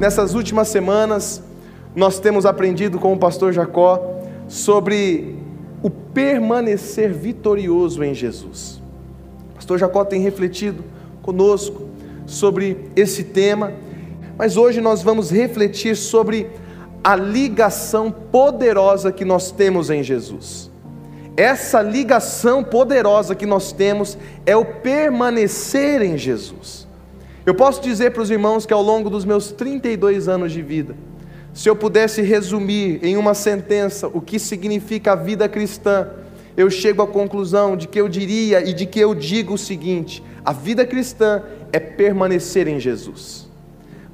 nessas últimas semanas, nós temos aprendido com o pastor Jacó sobre o permanecer vitorioso em Jesus. O pastor Jacó tem refletido conosco sobre esse tema, mas hoje nós vamos refletir sobre a ligação poderosa que nós temos em Jesus. Essa ligação poderosa que nós temos é o permanecer em Jesus. Eu posso dizer para os irmãos que ao longo dos meus 32 anos de vida, se eu pudesse resumir em uma sentença o que significa a vida cristã, eu chego à conclusão de que eu diria e de que eu digo o seguinte: a vida cristã é permanecer em Jesus.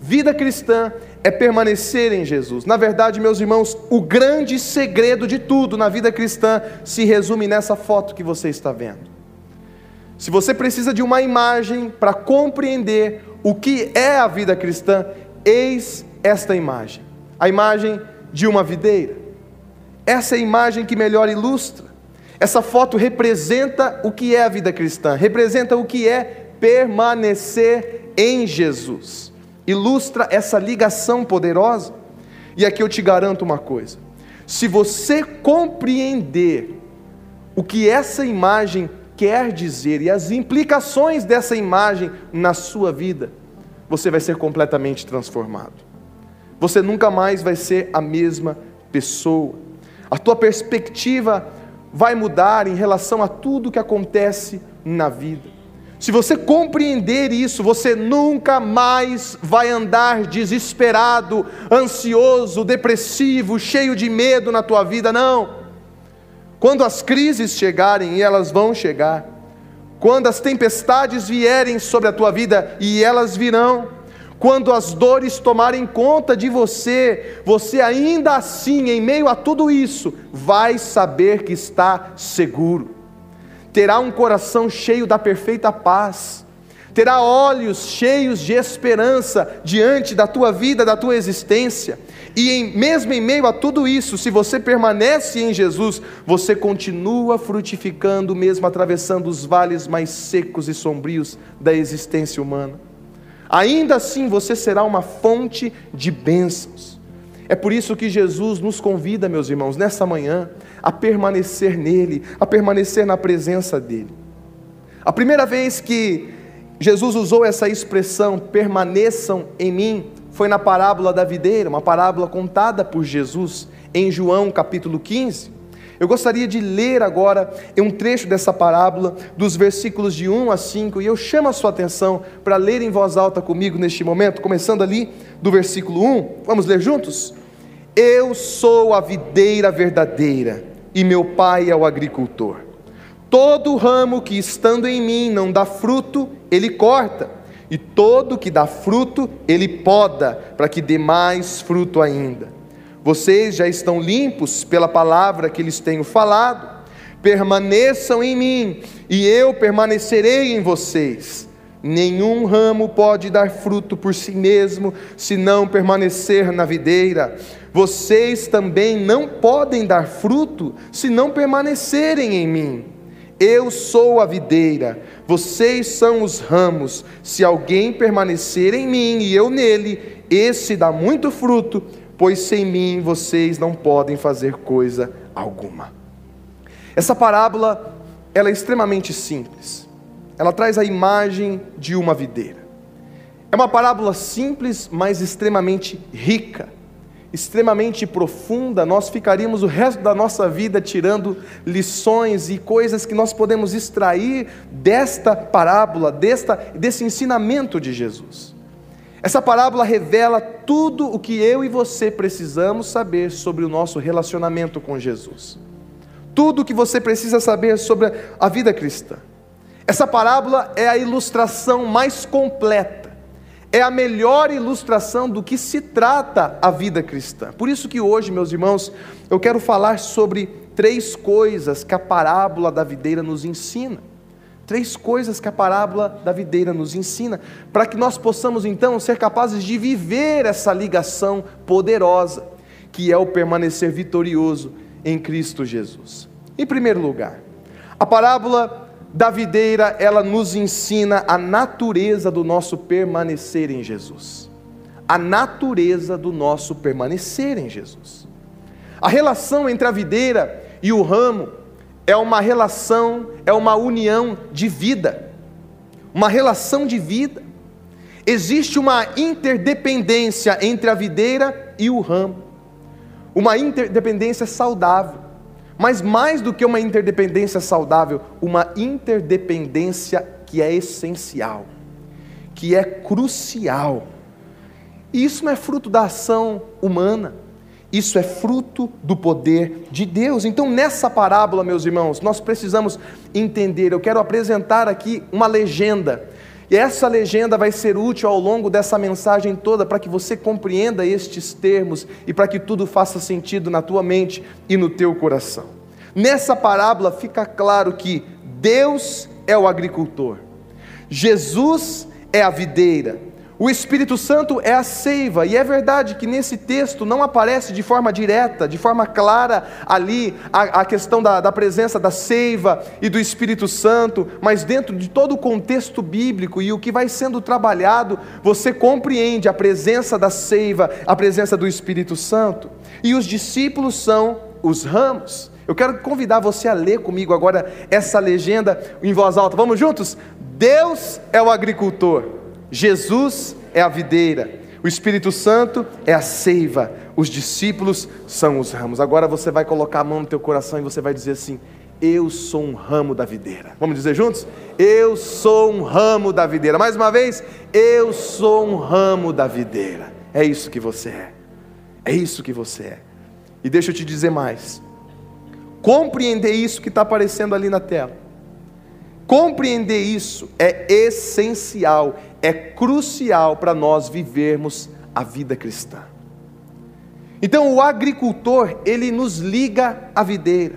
Vida cristã é permanecer em Jesus. Na verdade, meus irmãos, o grande segredo de tudo na vida cristã se resume nessa foto que você está vendo. Se você precisa de uma imagem para compreender o que é a vida cristã, eis esta imagem a imagem de uma videira. Essa é a imagem que melhor ilustra. Essa foto representa o que é a vida cristã, representa o que é permanecer em Jesus. Ilustra essa ligação poderosa. E aqui eu te garanto uma coisa: se você compreender o que essa imagem quer dizer e as implicações dessa imagem na sua vida, você vai ser completamente transformado. Você nunca mais vai ser a mesma pessoa. A tua perspectiva vai mudar em relação a tudo que acontece na vida. Se você compreender isso, você nunca mais vai andar desesperado, ansioso, depressivo, cheio de medo na tua vida, não. Quando as crises chegarem, e elas vão chegar, quando as tempestades vierem sobre a tua vida, e elas virão, quando as dores tomarem conta de você, você ainda assim, em meio a tudo isso, vai saber que está seguro. Terá um coração cheio da perfeita paz. Terá olhos cheios de esperança diante da tua vida, da tua existência. E em, mesmo em meio a tudo isso, se você permanece em Jesus, você continua frutificando, mesmo atravessando os vales mais secos e sombrios da existência humana ainda assim você será uma fonte de bênçãos. É por isso que Jesus nos convida, meus irmãos, nessa manhã, a permanecer nele, a permanecer na presença dele. A primeira vez que Jesus usou essa expressão, permaneçam em mim, foi na parábola da videira, uma parábola contada por Jesus em João capítulo 15. Eu gostaria de ler agora um trecho dessa parábola, dos versículos de 1 a 5, e eu chamo a sua atenção para ler em voz alta comigo neste momento, começando ali do versículo 1. Vamos ler juntos? Eu sou a videira verdadeira, e meu pai é o agricultor. Todo ramo que estando em mim não dá fruto, ele corta, e todo que dá fruto, ele poda, para que dê mais fruto ainda. Vocês já estão limpos pela palavra que lhes tenho falado. Permaneçam em mim, e eu permanecerei em vocês. Nenhum ramo pode dar fruto por si mesmo, se não permanecer na videira. Vocês também não podem dar fruto, se não permanecerem em mim. Eu sou a videira, vocês são os ramos. Se alguém permanecer em mim e eu nele, esse dá muito fruto pois sem mim vocês não podem fazer coisa alguma. Essa parábola, ela é extremamente simples. Ela traz a imagem de uma videira. É uma parábola simples, mas extremamente rica, extremamente profunda. Nós ficaríamos o resto da nossa vida tirando lições e coisas que nós podemos extrair desta parábola, desta, desse ensinamento de Jesus. Essa parábola revela tudo o que eu e você precisamos saber sobre o nosso relacionamento com Jesus. Tudo o que você precisa saber sobre a vida cristã. Essa parábola é a ilustração mais completa, é a melhor ilustração do que se trata a vida cristã. Por isso que hoje, meus irmãos, eu quero falar sobre três coisas que a parábola da videira nos ensina. Três coisas que a parábola da videira nos ensina, para que nós possamos então ser capazes de viver essa ligação poderosa, que é o permanecer vitorioso em Cristo Jesus. Em primeiro lugar, a parábola da videira, ela nos ensina a natureza do nosso permanecer em Jesus. a natureza do nosso permanecer em Jesus. A relação entre a videira e o ramo é uma relação, é uma união de vida, uma relação de vida. Existe uma interdependência entre a videira e o ramo, uma interdependência saudável, mas mais do que uma interdependência saudável, uma interdependência que é essencial, que é crucial. E isso não é fruto da ação humana, isso é fruto do poder de Deus. Então, nessa parábola, meus irmãos, nós precisamos entender. Eu quero apresentar aqui uma legenda. E essa legenda vai ser útil ao longo dessa mensagem toda para que você compreenda estes termos e para que tudo faça sentido na tua mente e no teu coração. Nessa parábola fica claro que Deus é o agricultor, Jesus é a videira, o Espírito Santo é a seiva, e é verdade que nesse texto não aparece de forma direta, de forma clara ali a, a questão da, da, presença da seiva e do Espírito Santo, mas dentro de todo o contexto bíblico e o que vai sendo trabalhado, você compreende a presença da seiva, a presença do Espírito Santo, e os discípulos são os ramos. Eu quero convidar você a ler comigo agora essa legenda em voz alta. Vamos juntos? Deus é o agricultor. Jesus é a videira, o Espírito Santo é a seiva, os discípulos são os ramos. Agora você vai colocar a mão no teu coração e você vai dizer assim: Eu sou um ramo da videira. Vamos dizer juntos? Eu sou um ramo da videira. Mais uma vez, eu sou um ramo da videira. É isso que você é. É isso que você é. E deixa eu te dizer mais. Compreender isso que está aparecendo ali na tela. Compreender isso é essencial, é crucial para nós vivermos a vida cristã. Então, o agricultor, ele nos liga à videira,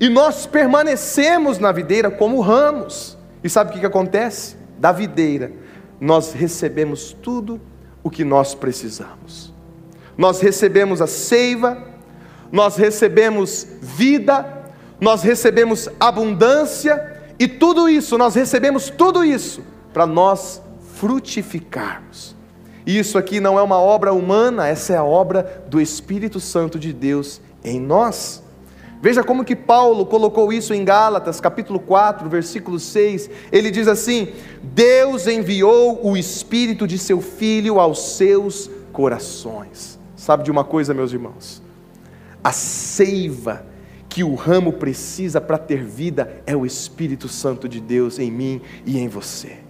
e nós permanecemos na videira como ramos, e sabe o que, que acontece? Da videira, nós recebemos tudo o que nós precisamos, nós recebemos a seiva, nós recebemos vida, nós recebemos abundância, e tudo isso, nós recebemos tudo isso para nós frutificarmos. E isso aqui não é uma obra humana, essa é a obra do Espírito Santo de Deus em nós. Veja como que Paulo colocou isso em Gálatas, capítulo 4, versículo 6. Ele diz assim: Deus enviou o espírito de seu filho aos seus corações. Sabe de uma coisa, meus irmãos? A seiva que o ramo precisa para ter vida é o Espírito Santo de Deus em mim e em você.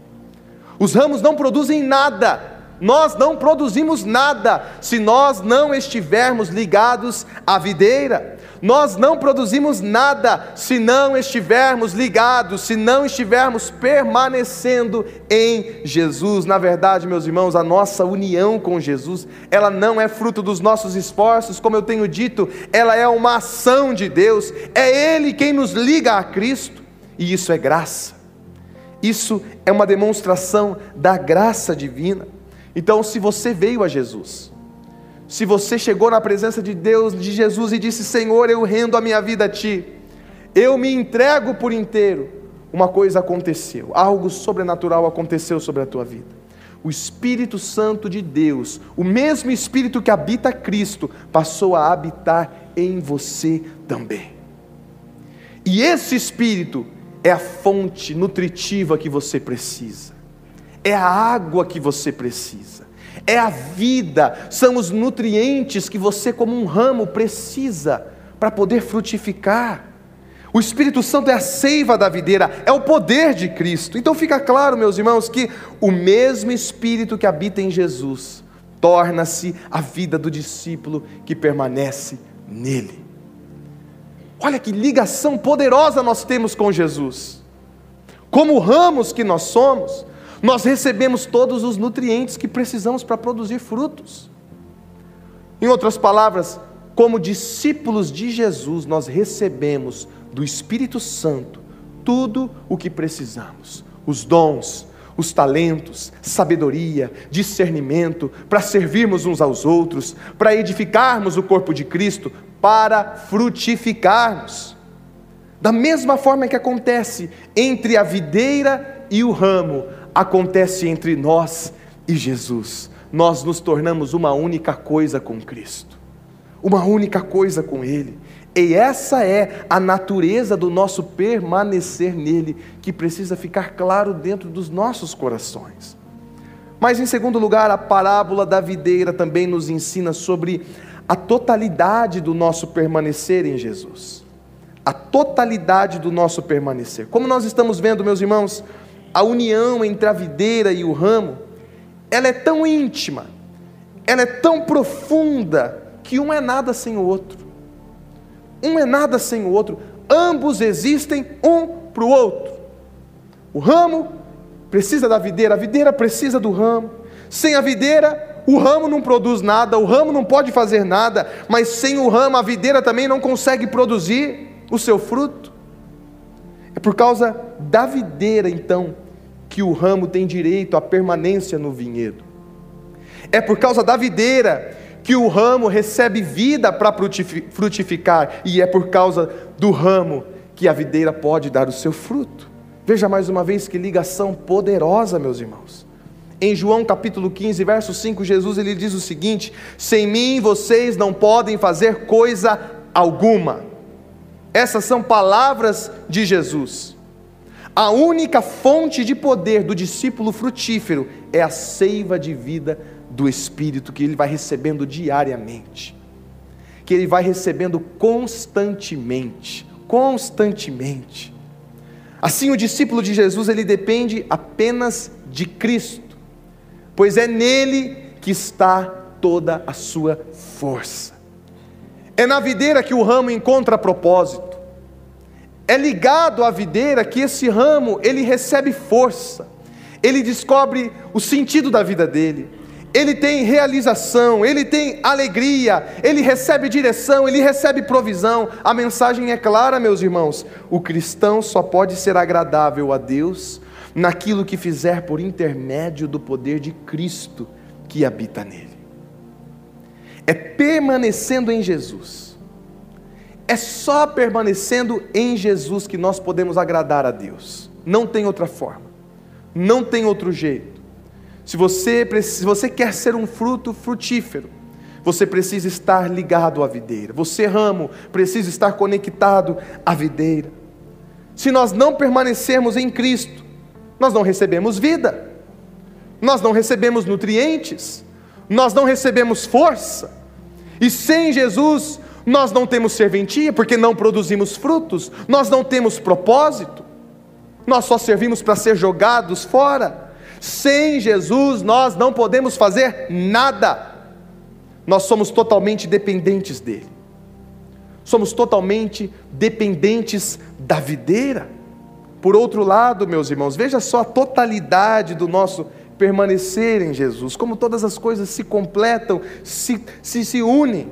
Os ramos não produzem nada, nós não produzimos nada se nós não estivermos ligados à videira. Nós não produzimos nada se não estivermos ligados, se não estivermos permanecendo em Jesus. Na verdade, meus irmãos, a nossa união com Jesus, ela não é fruto dos nossos esforços, como eu tenho dito, ela é uma ação de Deus. É Ele quem nos liga a Cristo, e isso é graça. Isso é uma demonstração da graça divina. Então, se você veio a Jesus, se você chegou na presença de Deus, de Jesus e disse: Senhor, eu rendo a minha vida a Ti, eu me entrego por inteiro, uma coisa aconteceu, algo sobrenatural aconteceu sobre a tua vida. O Espírito Santo de Deus, o mesmo Espírito que habita Cristo, passou a habitar em você também. E esse Espírito é a fonte nutritiva que você precisa, é a água que você precisa é a vida, são os nutrientes que você, como um ramo, precisa para poder frutificar. O Espírito Santo é a seiva da videira, é o poder de Cristo. Então fica claro, meus irmãos, que o mesmo Espírito que habita em Jesus torna-se a vida do discípulo que permanece nele. Olha que ligação poderosa nós temos com Jesus. Como ramos que nós somos, nós recebemos todos os nutrientes que precisamos para produzir frutos. Em outras palavras, como discípulos de Jesus, nós recebemos do Espírito Santo tudo o que precisamos: os dons, os talentos, sabedoria, discernimento, para servirmos uns aos outros, para edificarmos o corpo de Cristo, para frutificarmos. Da mesma forma que acontece entre a videira e o ramo, acontece entre nós e Jesus. nós nos tornamos uma única coisa com Cristo, uma única coisa com Ele. E essa é a natureza do nosso permanecer nele, que precisa ficar claro dentro dos nossos corações. Mas, em segundo lugar, a parábola da videira também nos ensina sobre a totalidade do nosso permanecer em Jesus. A totalidade do nosso permanecer. Como nós estamos vendo, meus irmãos, a união entre a videira e o ramo, ela é tão íntima, ela é tão profunda, que um é nada sem o outro. Um é nada sem o outro, ambos existem um para o outro. O ramo precisa da videira, a videira precisa do ramo. Sem a videira, o ramo não produz nada, o ramo não pode fazer nada, mas sem o ramo, a videira também não consegue produzir o seu fruto. É por causa da videira, então, que o ramo tem direito à permanência no vinhedo. É por causa da videira que o ramo recebe vida para frutificar, e é por causa do ramo que a videira pode dar o seu fruto. Veja mais uma vez que ligação poderosa, meus irmãos. Em João capítulo 15, verso 5, Jesus ele diz o seguinte: Sem mim vocês não podem fazer coisa alguma. Essas são palavras de Jesus. A única fonte de poder do discípulo frutífero é a seiva de vida do Espírito que ele vai recebendo diariamente, que ele vai recebendo constantemente, constantemente. Assim, o discípulo de Jesus ele depende apenas de Cristo, pois é nele que está toda a sua força. É na videira que o ramo encontra propósito. É ligado à videira que esse ramo ele recebe força. Ele descobre o sentido da vida dele ele tem realização, ele tem alegria, ele recebe direção, ele recebe provisão. A mensagem é clara, meus irmãos: o cristão só pode ser agradável a Deus naquilo que fizer por intermédio do poder de Cristo que habita nele. É permanecendo em Jesus. É só permanecendo em Jesus que nós podemos agradar a Deus. Não tem outra forma. Não tem outro jeito. Se você, se você quer ser um fruto frutífero, você precisa estar ligado à videira. Você, ramo, precisa estar conectado à videira. Se nós não permanecermos em Cristo, nós não recebemos vida, nós não recebemos nutrientes, nós não recebemos força, e sem Jesus nós não temos serventia, porque não produzimos frutos, nós não temos propósito, nós só servimos para ser jogados fora. Sem Jesus nós não podemos fazer nada. Nós somos totalmente dependentes dele. Somos totalmente dependentes da videira. Por outro lado, meus irmãos, veja só a totalidade do nosso permanecer em Jesus, como todas as coisas se completam, se, se, se unem.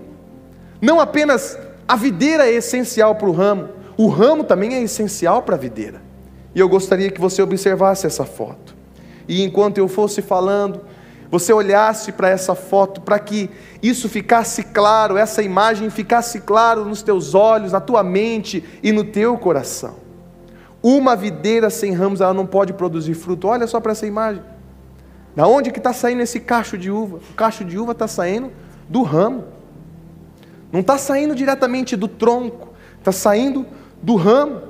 Não apenas a videira é essencial para o ramo, o ramo também é essencial para a videira. E eu gostaria que você observasse essa foto e enquanto eu fosse falando, você olhasse para essa foto, para que isso ficasse claro, essa imagem ficasse claro nos teus olhos, na tua mente e no teu coração. Uma videira sem ramos, ela não pode produzir fruto. Olha só para essa imagem. Da onde que está saindo esse cacho de uva? O cacho de uva está saindo do ramo. Não está saindo diretamente do tronco, está saindo do ramo.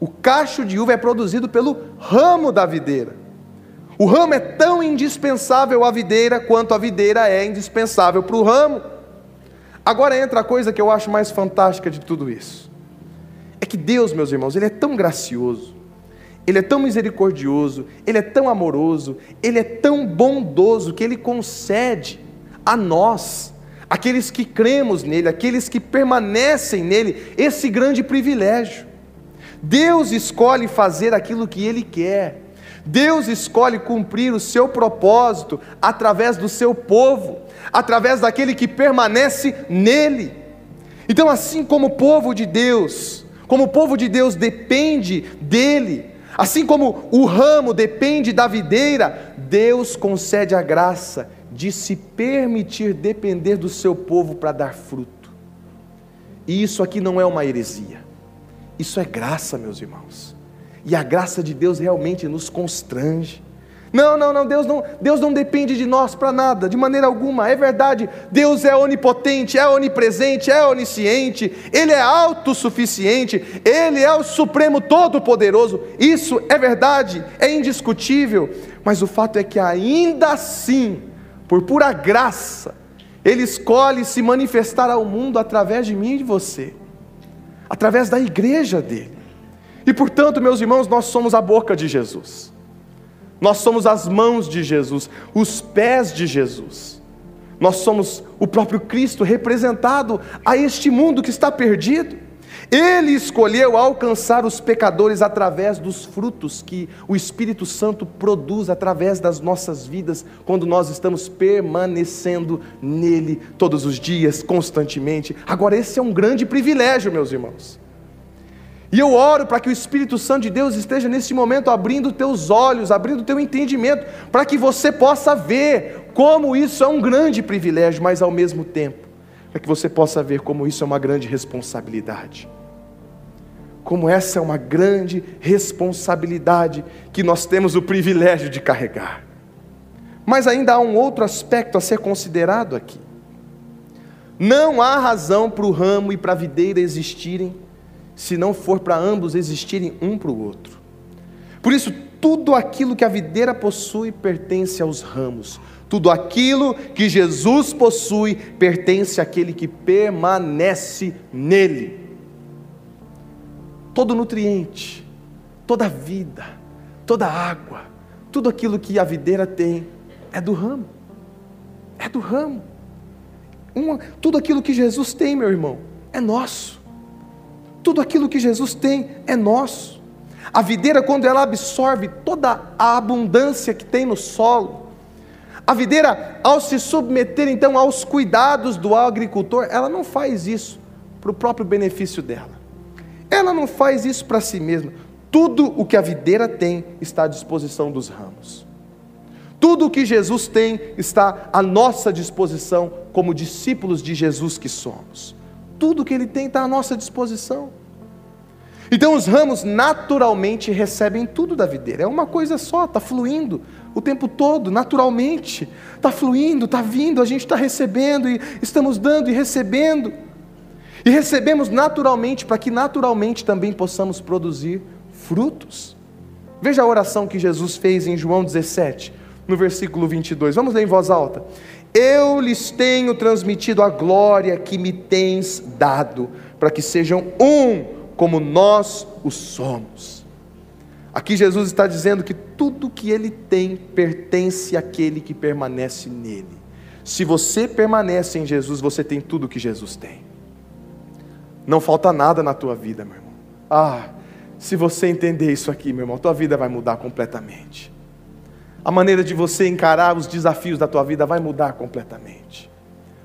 O cacho de uva é produzido pelo ramo da videira. O ramo é tão indispensável à videira quanto a videira é indispensável para o ramo. Agora entra a coisa que eu acho mais fantástica de tudo isso. Que Deus, meus irmãos, Ele é tão gracioso, Ele é tão misericordioso, Ele é tão amoroso, Ele é tão bondoso que Ele concede a nós, aqueles que cremos nele, aqueles que permanecem nele, esse grande privilégio. Deus escolhe fazer aquilo que Ele quer Deus escolhe cumprir o seu propósito através do seu povo, através daquele que permanece nele. Então, assim como o povo de Deus, como o povo de Deus depende dele, assim como o ramo depende da videira, Deus concede a graça de se permitir depender do seu povo para dar fruto. E isso aqui não é uma heresia, isso é graça, meus irmãos. E a graça de Deus realmente nos constrange. Não, não, não, Deus não, Deus não depende de nós para nada, de maneira alguma. É verdade, Deus é onipotente, é onipresente, é onisciente, Ele é autossuficiente, Ele é o Supremo Todo-Poderoso. Isso é verdade, é indiscutível. Mas o fato é que ainda assim, por pura graça, Ele escolhe se manifestar ao mundo através de mim e de você, através da igreja dele. E portanto, meus irmãos, nós somos a boca de Jesus. Nós somos as mãos de Jesus, os pés de Jesus. Nós somos o próprio Cristo representado a este mundo que está perdido. Ele escolheu alcançar os pecadores através dos frutos que o Espírito Santo produz através das nossas vidas, quando nós estamos permanecendo nele todos os dias, constantemente. Agora, esse é um grande privilégio, meus irmãos. E eu oro para que o Espírito Santo de Deus esteja nesse momento abrindo teus olhos, abrindo teu entendimento, para que você possa ver como isso é um grande privilégio, mas ao mesmo tempo, para que você possa ver como isso é uma grande responsabilidade. Como essa é uma grande responsabilidade que nós temos o privilégio de carregar. Mas ainda há um outro aspecto a ser considerado aqui. Não há razão para o ramo e para a videira existirem se não for para ambos existirem um para o outro. Por isso, tudo aquilo que a videira possui pertence aos ramos. Tudo aquilo que Jesus possui pertence àquele que permanece nele. Todo nutriente, toda vida, toda água, tudo aquilo que a videira tem é do ramo. É do ramo. Uma, tudo aquilo que Jesus tem, meu irmão, é nosso. Tudo aquilo que Jesus tem é nosso. A videira, quando ela absorve toda a abundância que tem no solo, a videira, ao se submeter então aos cuidados do agricultor, ela não faz isso para o próprio benefício dela. Ela não faz isso para si mesma. Tudo o que a videira tem está à disposição dos ramos. Tudo o que Jesus tem está à nossa disposição como discípulos de Jesus que somos tudo que ele tem está à nossa disposição. Então os ramos naturalmente recebem tudo da videira, é uma coisa só, está fluindo o tempo todo, naturalmente, está fluindo, está vindo, a gente está recebendo e estamos dando e recebendo, e recebemos naturalmente para que naturalmente também possamos produzir frutos. Veja a oração que Jesus fez em João 17, no versículo 22, vamos ler em voz alta. Eu lhes tenho transmitido a glória que me tens dado, para que sejam um como nós o somos. Aqui Jesus está dizendo que tudo que ele tem pertence àquele que permanece nele. Se você permanece em Jesus, você tem tudo que Jesus tem. Não falta nada na tua vida, meu irmão. Ah, se você entender isso aqui, meu irmão, tua vida vai mudar completamente a maneira de você encarar os desafios da tua vida vai mudar completamente.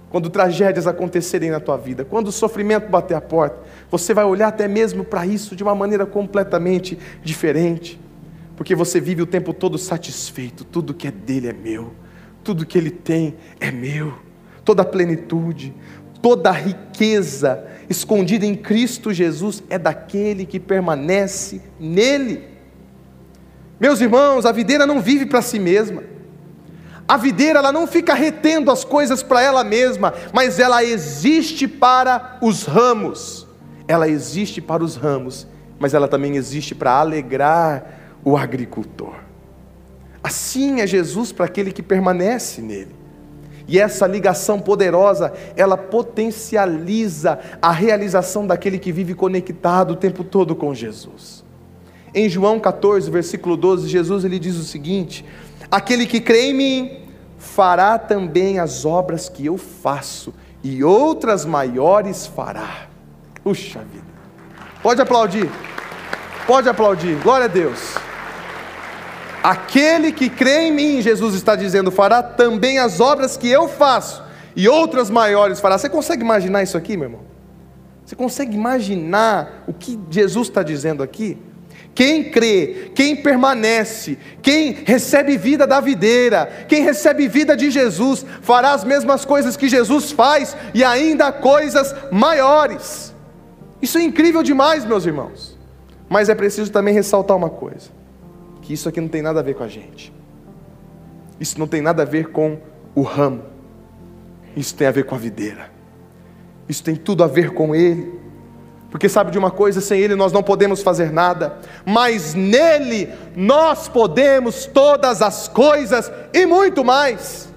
Quando tragédias acontecerem na tua vida, quando o sofrimento bater a porta, você vai olhar até mesmo para isso de uma maneira completamente diferente, porque você vive o tempo todo satisfeito, tudo que é dele é meu, tudo que ele tem é meu, toda a plenitude, toda a riqueza escondida em Cristo Jesus é daquele que permanece nele. Meus irmãos, a videira não vive para si mesma. A videira ela não fica retendo as coisas para ela mesma, mas ela existe para os ramos. Ela existe para os ramos, mas ela também existe para alegrar o agricultor. Assim é Jesus para aquele que permanece nele. E essa ligação poderosa, ela potencializa a realização daquele que vive conectado o tempo todo com Jesus. Em João 14, versículo 12, Jesus ele diz o seguinte: Aquele que crê em mim fará também as obras que eu faço, e outras maiores fará. Puxa vida. Pode aplaudir. Pode aplaudir. Glória a Deus. Aquele que crê em mim, Jesus está dizendo, fará também as obras que eu faço, e outras maiores fará. Você consegue imaginar isso aqui, meu irmão? Você consegue imaginar o que Jesus está dizendo aqui? Quem crê, quem permanece, quem recebe vida da videira, quem recebe vida de Jesus, fará as mesmas coisas que Jesus faz e ainda coisas maiores. Isso é incrível demais, meus irmãos. Mas é preciso também ressaltar uma coisa: que isso aqui não tem nada a ver com a gente. Isso não tem nada a ver com o ramo. Isso tem a ver com a videira. Isso tem tudo a ver com Ele. Porque sabe de uma coisa, sem Ele nós não podemos fazer nada, mas nele nós podemos todas as coisas e muito mais.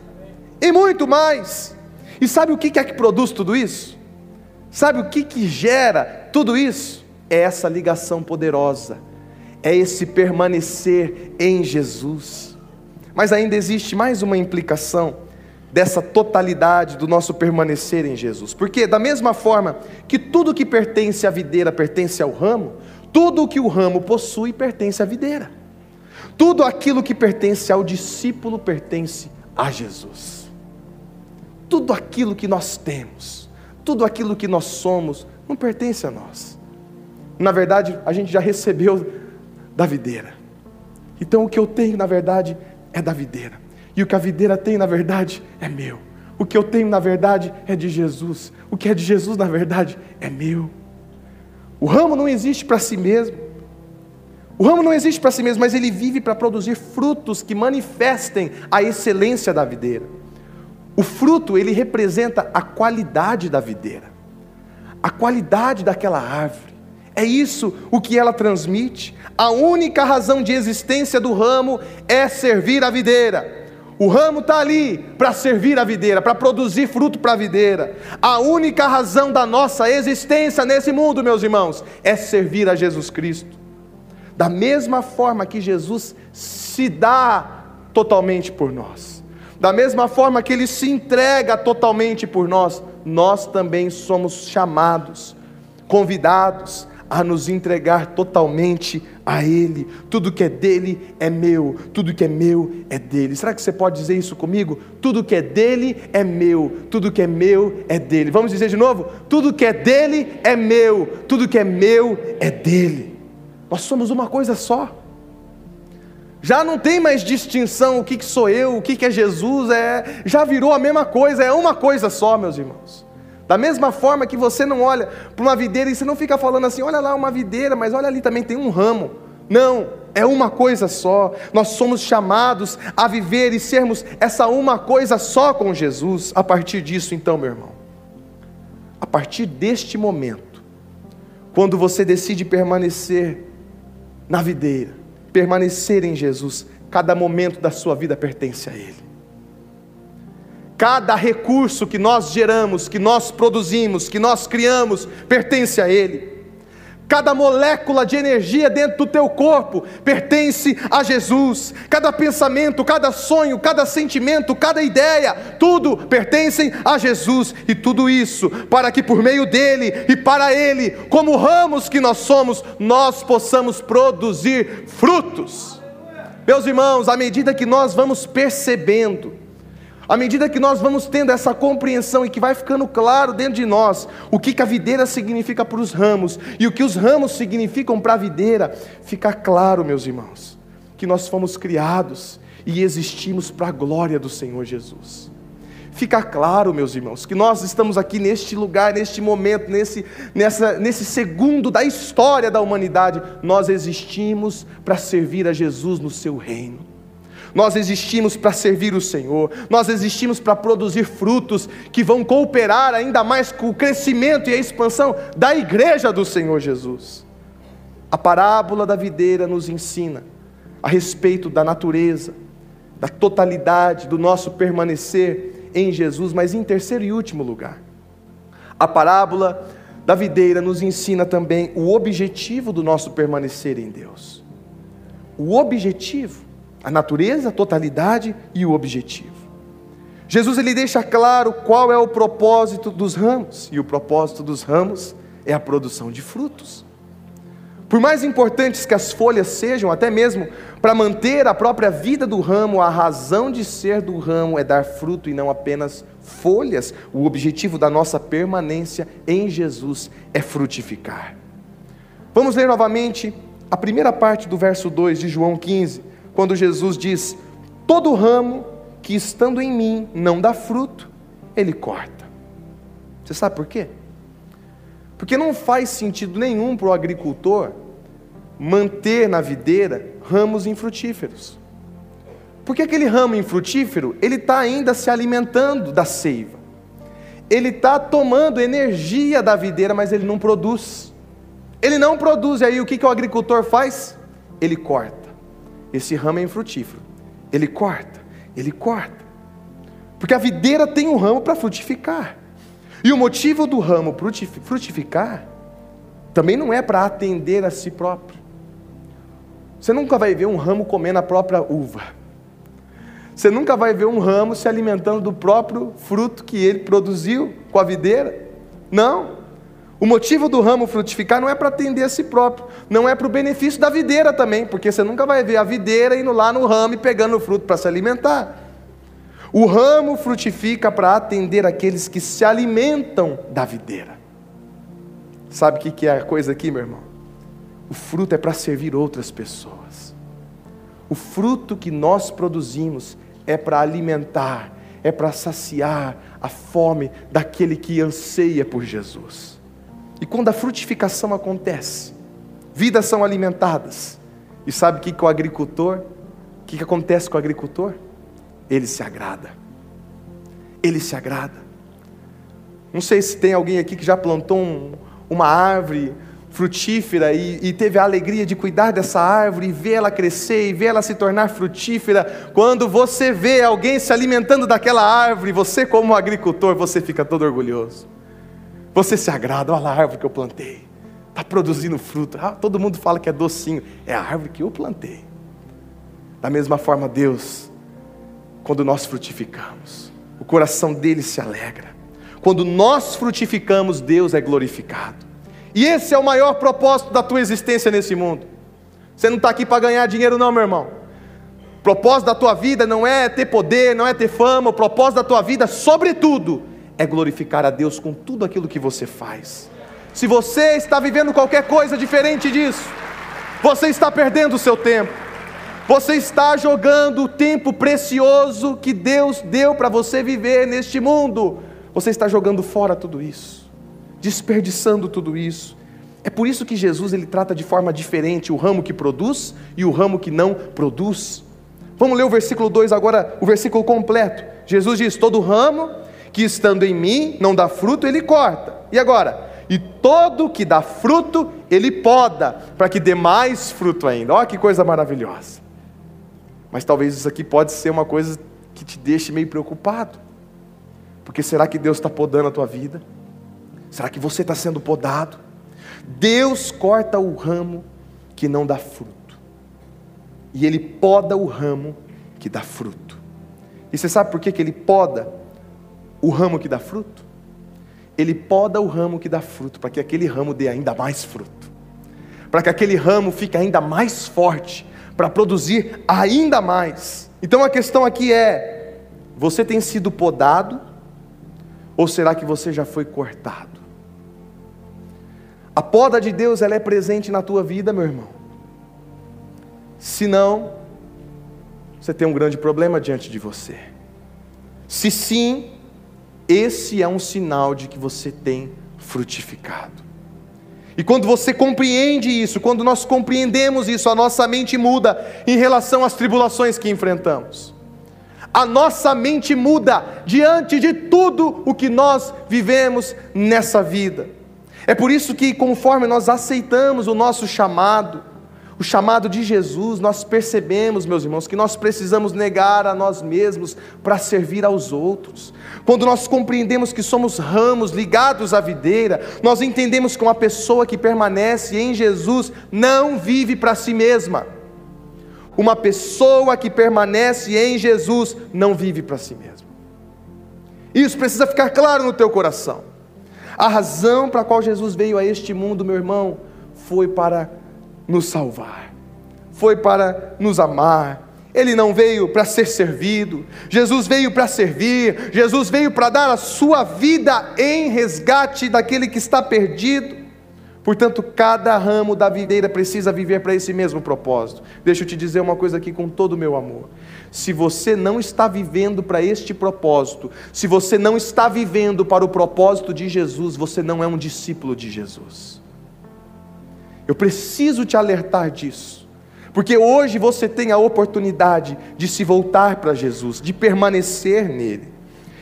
E muito mais. E sabe o que é que produz tudo isso? Sabe o que, que gera tudo isso? É essa ligação poderosa, é esse permanecer em Jesus. Mas ainda existe mais uma implicação dessa totalidade do nosso permanecer em Jesus. Porque, da mesma forma que tudo que pertence à videira pertence ao ramo, tudo o que o ramo possui pertence à videira. Tudo aquilo que pertence ao discípulo pertence a Jesus. Tudo aquilo que nós temos, tudo aquilo que nós somos, não pertence a nós. Na verdade, a gente já recebeu da videira. Então, o que eu tenho, na verdade, é da videira. E o que a videira tem, na verdade, é meu. O que eu tenho, na verdade, é de Jesus. O que é de Jesus, na verdade, é meu. O ramo não existe para si mesmo. O ramo não existe para si mesmo, mas ele vive para produzir frutos que manifestem a excelência da videira. O fruto, ele representa a qualidade da videira, a qualidade daquela árvore. É isso o que ela transmite. A única razão de existência do ramo é servir a videira. O ramo está ali para servir a videira, para produzir fruto para a videira. A única razão da nossa existência nesse mundo, meus irmãos, é servir a Jesus Cristo. Da mesma forma que Jesus se dá totalmente por nós, da mesma forma que ele se entrega totalmente por nós, nós também somos chamados, convidados a nos entregar totalmente a Ele. Tudo que é dele é meu, tudo que é meu é dele. Será que você pode dizer isso comigo? Tudo que é dele é meu, tudo que é meu é dele. Vamos dizer de novo? Tudo que é dele é meu, tudo que é meu é dele. Nós somos uma coisa só. Já não tem mais distinção o que, que sou eu, o que, que é Jesus, é, já virou a mesma coisa, é uma coisa só, meus irmãos. Da mesma forma que você não olha para uma videira e você não fica falando assim, olha lá uma videira, mas olha ali também tem um ramo. Não, é uma coisa só. Nós somos chamados a viver e sermos essa uma coisa só com Jesus. A partir disso, então, meu irmão, a partir deste momento, quando você decide permanecer na videira, permanecer em Jesus, cada momento da sua vida pertence a Ele. Cada recurso que nós geramos, que nós produzimos, que nós criamos, pertence a Ele. Cada molécula de energia dentro do teu corpo pertence a Jesus. Cada pensamento, cada sonho, cada sentimento, cada ideia, tudo pertence a Jesus. E tudo isso para que por meio dele e para ele, como ramos que nós somos, nós possamos produzir frutos. Meus irmãos, à medida que nós vamos percebendo à medida que nós vamos tendo essa compreensão e que vai ficando claro dentro de nós o que, a videira significa para os ramos e o que os ramos significam para a videira, fica claro, meus irmãos, que nós fomos criados e existimos para a glória do Senhor Jesus. Fica claro, meus irmãos, que nós estamos aqui neste lugar, neste momento, nesse, nessa, nesse segundo da história da humanidade, nós existimos para servir a Jesus no seu reino. Nós existimos para servir o Senhor, nós existimos para produzir frutos que vão cooperar ainda mais com o crescimento e a expansão da igreja do Senhor Jesus. A parábola da videira nos ensina a respeito da natureza, da totalidade do nosso permanecer em Jesus, mas em terceiro e último lugar, a parábola da videira nos ensina também o objetivo do nosso permanecer em Deus. O objetivo a natureza, a totalidade e o objetivo. Jesus ele deixa claro qual é o propósito dos ramos, e o propósito dos ramos é a produção de frutos. Por mais importantes que as folhas sejam, até mesmo para manter a própria vida do ramo, a razão de ser do ramo é dar fruto e não apenas folhas. O objetivo da nossa permanência em Jesus é frutificar. Vamos ler novamente a primeira parte do verso 2 de João 15 quando Jesus diz: Todo ramo que estando em mim não dá fruto, ele corta. Você sabe por quê? Porque não faz sentido nenhum para o agricultor manter na videira ramos infrutíferos. Porque aquele ramo infrutífero, ele está ainda se alimentando da seiva. Ele está tomando energia da videira, mas ele não produz. Ele não produz, e aí o que, que o agricultor faz? Ele corta. Esse ramo é infrutífero. Ele corta, ele corta. Porque a videira tem um ramo para frutificar. E o motivo do ramo frutificar também não é para atender a si próprio. Você nunca vai ver um ramo comendo a própria uva. Você nunca vai ver um ramo se alimentando do próprio fruto que ele produziu com a videira. Não. O motivo do ramo frutificar não é para atender a si próprio, não é para o benefício da videira também, porque você nunca vai ver a videira indo lá no ramo e pegando o fruto para se alimentar. O ramo frutifica para atender aqueles que se alimentam da videira. Sabe o que é a coisa aqui, meu irmão? O fruto é para servir outras pessoas. O fruto que nós produzimos é para alimentar, é para saciar a fome daquele que anseia por Jesus. E quando a frutificação acontece, vidas são alimentadas. E sabe o que, que o agricultor, o que, que acontece com o agricultor? Ele se agrada. Ele se agrada. Não sei se tem alguém aqui que já plantou um, uma árvore frutífera e, e, teve a alegria de cuidar dessa árvore e ver ela crescer e ver ela se tornar frutífera. Quando você vê alguém se alimentando daquela árvore, você, como agricultor, você fica todo orgulhoso. Você se agrada, olha a árvore que eu plantei, está produzindo fruto. Ah, todo mundo fala que é docinho, é a árvore que eu plantei. Da mesma forma, Deus, quando nós frutificamos, o coração dele se alegra. Quando nós frutificamos, Deus é glorificado. E esse é o maior propósito da tua existência nesse mundo. Você não está aqui para ganhar dinheiro, não, meu irmão. O propósito da tua vida não é ter poder, não é ter fama. O propósito da tua vida, sobretudo, é glorificar a Deus com tudo aquilo que você faz. Se você está vivendo qualquer coisa diferente disso, você está perdendo o seu tempo. Você está jogando o tempo precioso que Deus deu para você viver neste mundo. Você está jogando fora tudo isso desperdiçando tudo isso. É por isso que Jesus ele trata de forma diferente o ramo que produz e o ramo que não produz. Vamos ler o versículo 2 agora, o versículo completo. Jesus diz: Todo ramo que estando em mim não dá fruto, ele corta. E agora? E todo que dá fruto, ele poda, para que dê mais fruto ainda. Olha que coisa maravilhosa. Mas talvez isso aqui pode ser uma coisa que te deixe meio preocupado. Porque será que Deus está podando a tua vida? Será que você está sendo podado? Deus corta o ramo que não dá fruto, e Ele poda o ramo que dá fruto. E você sabe por que, que Ele poda o ramo que dá fruto? Ele poda o ramo que dá fruto, para que aquele ramo dê ainda mais fruto, para que aquele ramo fique ainda mais forte, para produzir ainda mais. Então a questão aqui é: você tem sido podado, ou será que você já foi cortado? A poda de Deus ela é presente na tua vida, meu irmão. Se não, você tem um grande problema diante de você. Se sim, esse é um sinal de que você tem frutificado. E quando você compreende isso, quando nós compreendemos isso, a nossa mente muda em relação às tribulações que enfrentamos. A nossa mente muda diante de tudo o que nós vivemos nessa vida. É por isso que, conforme nós aceitamos o nosso chamado, o chamado de Jesus, nós percebemos, meus irmãos, que nós precisamos negar a nós mesmos para servir aos outros. Quando nós compreendemos que somos ramos ligados à videira, nós entendemos que uma pessoa que permanece em Jesus não vive para si mesma. Uma pessoa que permanece em Jesus não vive para si mesma. Isso precisa ficar claro no teu coração. A razão para a qual Jesus veio a este mundo, meu irmão, foi para nos salvar, foi para nos amar. Ele não veio para ser servido, Jesus veio para servir, Jesus veio para dar a sua vida em resgate daquele que está perdido. Portanto, cada ramo da videira precisa viver para esse mesmo propósito. Deixa eu te dizer uma coisa aqui com todo o meu amor. Se você não está vivendo para este propósito, se você não está vivendo para o propósito de Jesus, você não é um discípulo de Jesus. Eu preciso te alertar disso, Porque hoje você tem a oportunidade de se voltar para Jesus, de permanecer nele.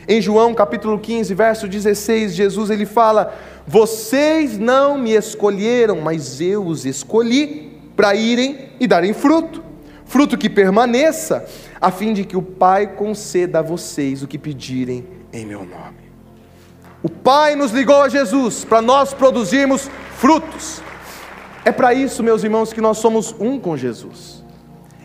Em João capítulo 15, verso 16, Jesus ele fala: "Vocês não me escolheram, mas eu os escolhi para irem e darem fruto, fruto que permaneça, a fim de que o Pai conceda a vocês o que pedirem em meu nome." O Pai nos ligou a Jesus para nós produzirmos frutos. É para isso, meus irmãos, que nós somos um com Jesus.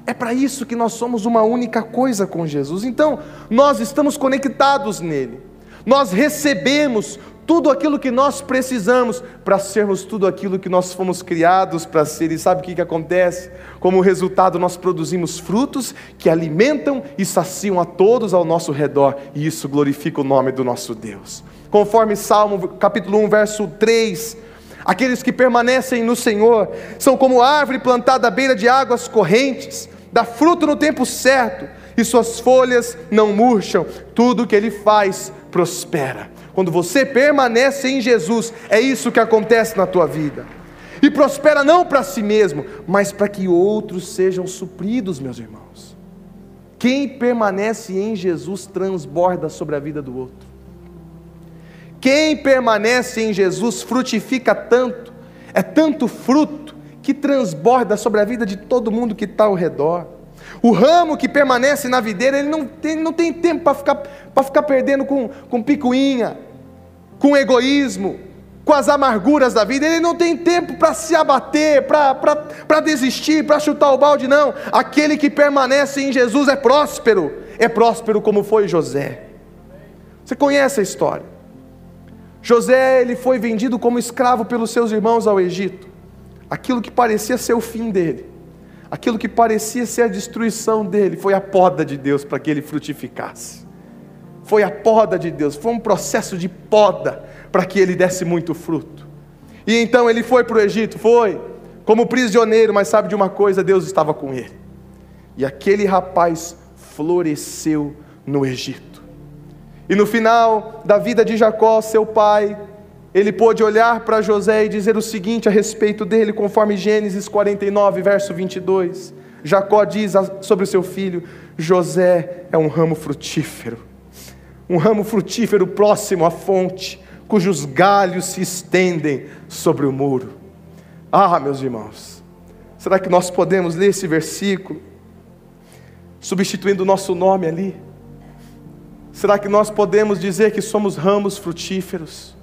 É para isso que nós somos uma única coisa com Jesus. Então, nós estamos conectados nele. Nós recebemos tudo aquilo que nós precisamos para sermos tudo aquilo que nós fomos criados para ser. E sabe o que, que acontece? Como resultado, nós produzimos frutos que alimentam e saciam a todos ao nosso redor, e isso glorifica o nome do nosso Deus. Conforme Salmo capítulo 1, verso 3, aqueles que permanecem no Senhor são como árvore plantada à beira de águas correntes, dá fruto no tempo certo, e suas folhas não murcham, tudo que ele faz prospera. Quando você permanece em Jesus, é isso que acontece na tua vida. E prospera não para si mesmo, mas para que outros sejam supridos, meus irmãos. Quem permanece em Jesus transborda sobre a vida do outro. Quem permanece em Jesus frutifica tanto, é tanto fruto, que transborda sobre a vida de todo mundo que está ao redor. O ramo que permanece na videira, ele não tem, não tem tempo para ficar, ficar perdendo com, com picuinha, com egoísmo, com as amarguras da vida, ele não tem tempo para se abater, para desistir, para chutar o balde, não. Aquele que permanece em Jesus é próspero, é próspero como foi José. Você conhece a história? José ele foi vendido como escravo pelos seus irmãos ao Egito. Aquilo que parecia ser o fim dele, aquilo que parecia ser a destruição dele, foi a poda de Deus para que ele frutificasse. Foi a poda de Deus, foi um processo de poda para que ele desse muito fruto. E então ele foi para o Egito, foi como prisioneiro, mas sabe de uma coisa, Deus estava com ele. E aquele rapaz floresceu no Egito. E no final da vida de Jacó, seu pai, ele pôde olhar para José e dizer o seguinte a respeito dele, conforme Gênesis 49, verso 22. Jacó diz sobre o seu filho: José é um ramo frutífero, um ramo frutífero próximo à fonte, cujos galhos se estendem sobre o muro. Ah, meus irmãos, será que nós podemos ler esse versículo, substituindo o nosso nome ali? Será que nós podemos dizer que somos ramos frutíferos?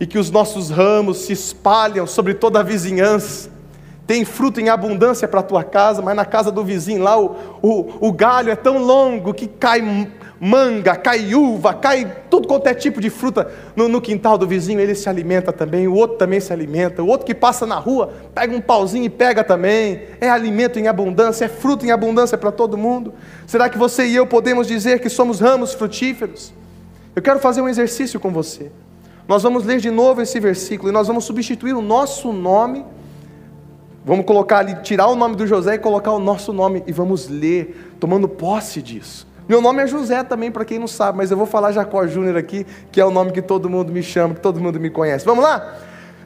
E que os nossos ramos se espalham sobre toda a vizinhança? Tem fruto em abundância para a tua casa, mas na casa do vizinho lá o, o, o galho é tão longo que cai manga, cai uva, cai tudo quanto é tipo de fruta no, no, quintal do vizinho, ele se alimenta também, o outro também se alimenta, o outro que passa na rua, pega um pauzinho e pega também, é alimento em abundância, é fruto em abundância para todo mundo. Será que você e eu podemos dizer que somos ramos frutíferos? Eu quero fazer um exercício com você. Nós vamos ler de novo esse versículo e nós vamos substituir o nosso nome. Vamos colocar ali, tirar o nome do José e colocar o nosso nome e vamos ler, tomando posse disso. Meu nome é José também, para quem não sabe, mas eu vou falar Jacó Júnior aqui, que é o nome que todo mundo me chama, que todo mundo me conhece. Vamos lá?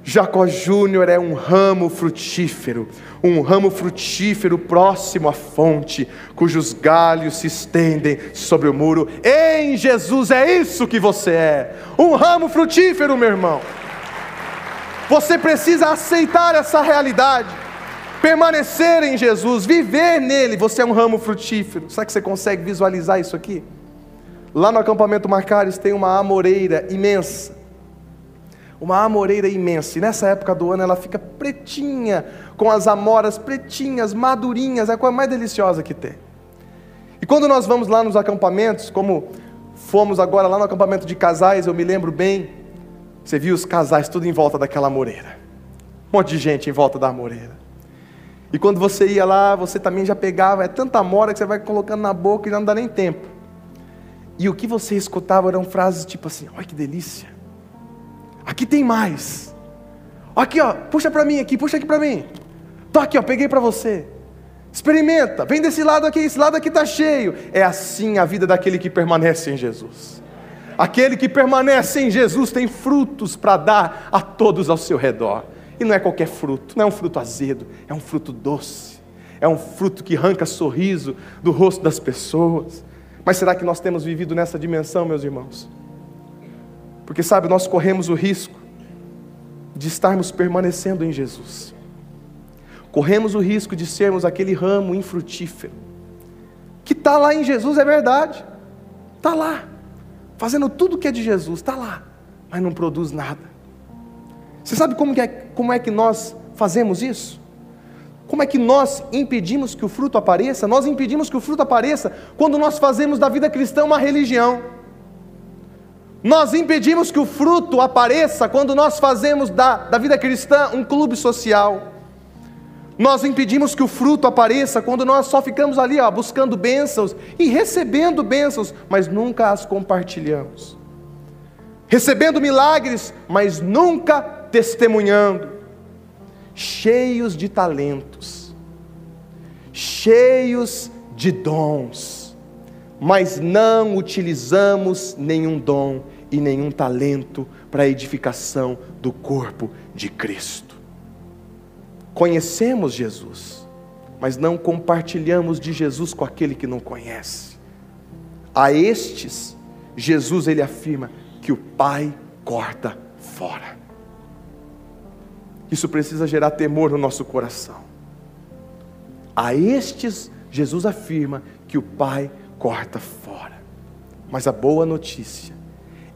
Jacó Júnior é um ramo frutífero, um ramo frutífero próximo à fonte, cujos galhos se estendem sobre o muro. Em Jesus é isso que você é, um ramo frutífero, meu irmão. Você precisa aceitar essa realidade permanecer em Jesus, viver nele, você é um ramo frutífero. Será que você consegue visualizar isso aqui? Lá no acampamento Marcares tem uma amoreira imensa. Uma amoreira imensa. E nessa época do ano ela fica pretinha, com as amoras pretinhas, madurinhas, é a coisa mais deliciosa que tem. E quando nós vamos lá nos acampamentos, como fomos agora lá no acampamento de casais, eu me lembro bem, você viu os casais tudo em volta daquela amoreira. Um monte de gente em volta da amoreira. E quando você ia lá, você também já pegava, é tanta amora que você vai colocando na boca e já não dá nem tempo. E o que você escutava eram frases tipo assim: olha que delícia, aqui tem mais. Aqui, ó, puxa para mim aqui, puxa aqui para mim. Tô aqui, ó, peguei para você. Experimenta, vem desse lado aqui, esse lado aqui está cheio. É assim a vida daquele que permanece em Jesus. Aquele que permanece em Jesus tem frutos para dar a todos ao seu redor. E não é qualquer fruto, não é um fruto azedo, é um fruto doce, é um fruto que arranca sorriso do rosto das pessoas. Mas será que nós temos vivido nessa dimensão, meus irmãos? Porque, sabe, nós corremos o risco de estarmos permanecendo em Jesus. Corremos o risco de sermos aquele ramo infrutífero, que está lá em Jesus, é verdade, está lá, fazendo tudo que é de Jesus, está lá, mas não produz nada. Você sabe como é, como é que nós fazemos isso? Como é que nós impedimos que o fruto apareça? Nós impedimos que o fruto apareça quando nós fazemos da vida cristã uma religião. Nós impedimos que o fruto apareça quando nós fazemos da, da vida cristã um clube social. Nós impedimos que o fruto apareça quando nós só ficamos ali ó, buscando bênçãos e recebendo bênçãos, mas nunca as compartilhamos. Recebendo milagres, mas nunca testemunhando. Cheios de talentos, cheios de dons, mas não utilizamos nenhum dom e nenhum talento para a edificação do corpo de Cristo. Conhecemos Jesus, mas não compartilhamos de Jesus com aquele que não conhece. A estes, Jesus ele afirma que o Pai corta fora. Isso precisa gerar temor no nosso coração. A estes, Jesus afirma que o Pai corta fora. Mas a boa notícia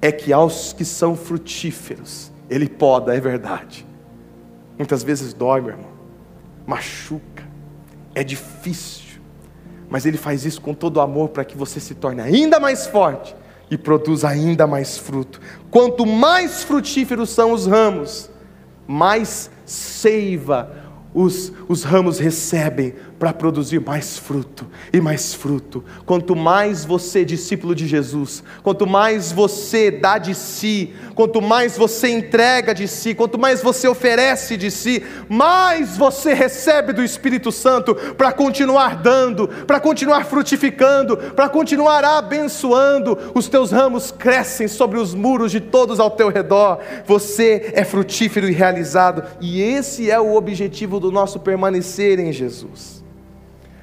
é que aos que são frutíferos, Ele poda, é verdade. Muitas vezes dói, meu irmão machuca, é difícil, mas Ele faz isso com todo amor para que você se torne ainda mais forte e produza ainda mais fruto. Quanto mais frutíferos são os ramos, mais seiva os, os ramos recebem para produzir mais fruto e mais fruto. Quanto mais você, discípulo de Jesus, quanto mais você dá de si, quanto mais você entrega de si, quanto mais você oferece de si, mais você recebe do Espírito Santo para continuar dando, para continuar frutificando, para continuar abençoando. Os teus ramos crescem sobre os muros de todos ao teu redor. Você é frutífero e realizado, e esse é o objetivo do nosso permanecer em Jesus.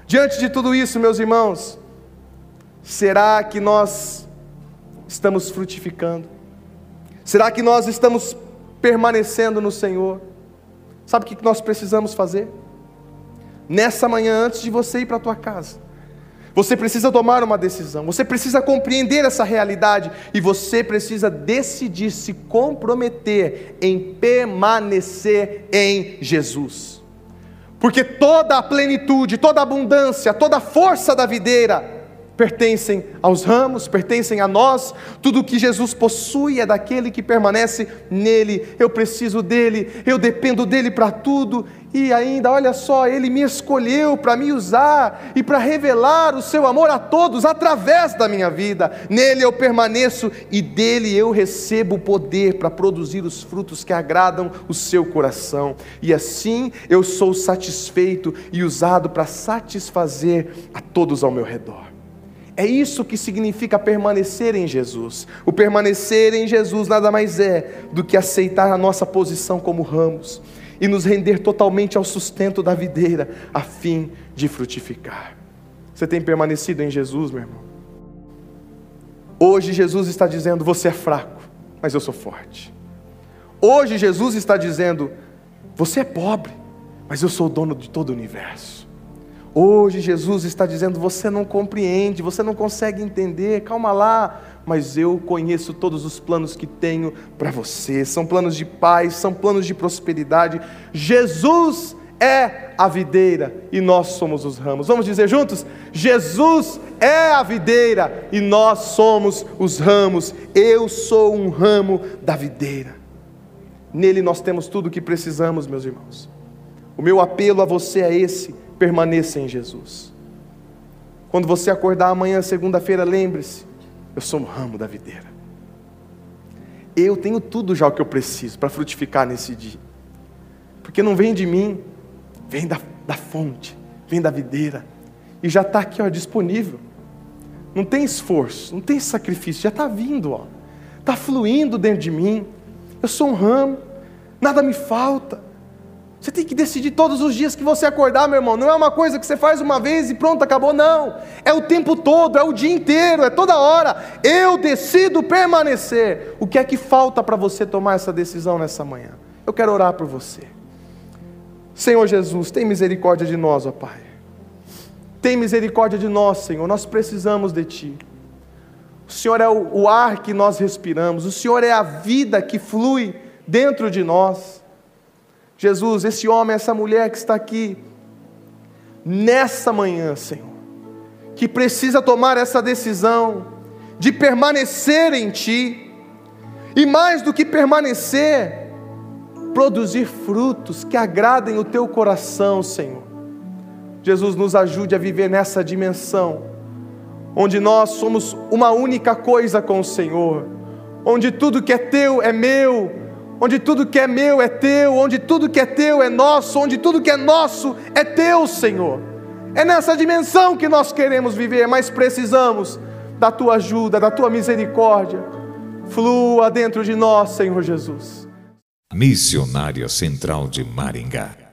Diante de tudo isso, meus irmãos, será que nós estamos frutificando? Será que nós estamos permanecendo no Senhor? Sabe o que nós precisamos fazer? Nessa manhã, antes de você ir para a tua casa, você precisa tomar uma decisão, você precisa compreender essa realidade e você precisa decidir se comprometer em permanecer em Jesus. Porque toda a plenitude, toda a abundância, toda a força da videira pertencem aos ramos, pertencem a nós. Tudo que Jesus possui é daquele que permanece nele. Eu preciso dele, eu dependo dele para tudo. E ainda, olha só, ele me escolheu para me usar e para revelar o seu amor a todos através da minha vida. Nele eu permaneço e dele eu recebo o poder para produzir os frutos que agradam o seu coração. E assim eu sou satisfeito e usado para satisfazer a todos ao meu redor. É isso que significa permanecer em Jesus. O permanecer em Jesus nada mais é do que aceitar a nossa posição como ramos e nos render totalmente ao sustento da videira, a fim de frutificar. Você tem permanecido em Jesus, meu irmão? Hoje Jesus está dizendo: você é fraco, mas eu sou forte. Hoje Jesus está dizendo: você é pobre, mas eu sou o dono de todo o universo. Hoje Jesus está dizendo: você não compreende, você não consegue entender, calma lá, mas eu conheço todos os planos que tenho para você. São planos de paz, são planos de prosperidade. Jesus é a videira e nós somos os ramos. Vamos dizer juntos? Jesus é a videira e nós somos os ramos. Eu sou um ramo da videira. Nele nós temos tudo o que precisamos, meus irmãos. O meu apelo a você é esse permaneça em Jesus. Quando você acordar amanhã, segunda-feira, lembre-se: eu sou um ramo da videira. Eu tenho tudo já o que eu preciso para frutificar nesse dia. Porque não vem de mim, vem da, da fonte, vem da videira. E já está aqui ó, disponível. Não tem esforço, não tem sacrifício, já está vindo, está fluindo dentro de mim. Eu sou um ramo, nada me falta. Você tem que decidir todos os dias que você acordar, meu irmão. Não é uma coisa que você faz uma vez e pronto, acabou. Não. É o tempo todo, é o dia inteiro, é toda hora. Eu decido permanecer. O que é que falta para você tomar essa decisão nessa manhã? Eu quero orar por você. Senhor Jesus, tem misericórdia de nós, ó Pai. Tem misericórdia de nós, Senhor. Nós precisamos de Ti. O Senhor é o ar que nós respiramos. O Senhor é a vida que flui dentro de nós. Jesus, esse homem, essa mulher que está aqui, nessa manhã, Senhor, que precisa tomar essa decisão de permanecer em Ti, e mais do que permanecer, produzir frutos que agradem o Teu coração, Senhor. Jesus, nos ajude a viver nessa dimensão, onde nós somos uma única coisa com o Senhor, onde tudo que é Teu é meu, onde tudo que é meu é teu, onde tudo que é teu é nosso, onde tudo que é nosso é teu, Senhor. É nessa dimensão que nós queremos viver, mas precisamos da tua ajuda, da tua misericórdia. Flua dentro de nós, Senhor Jesus. Missionária Central de Maringá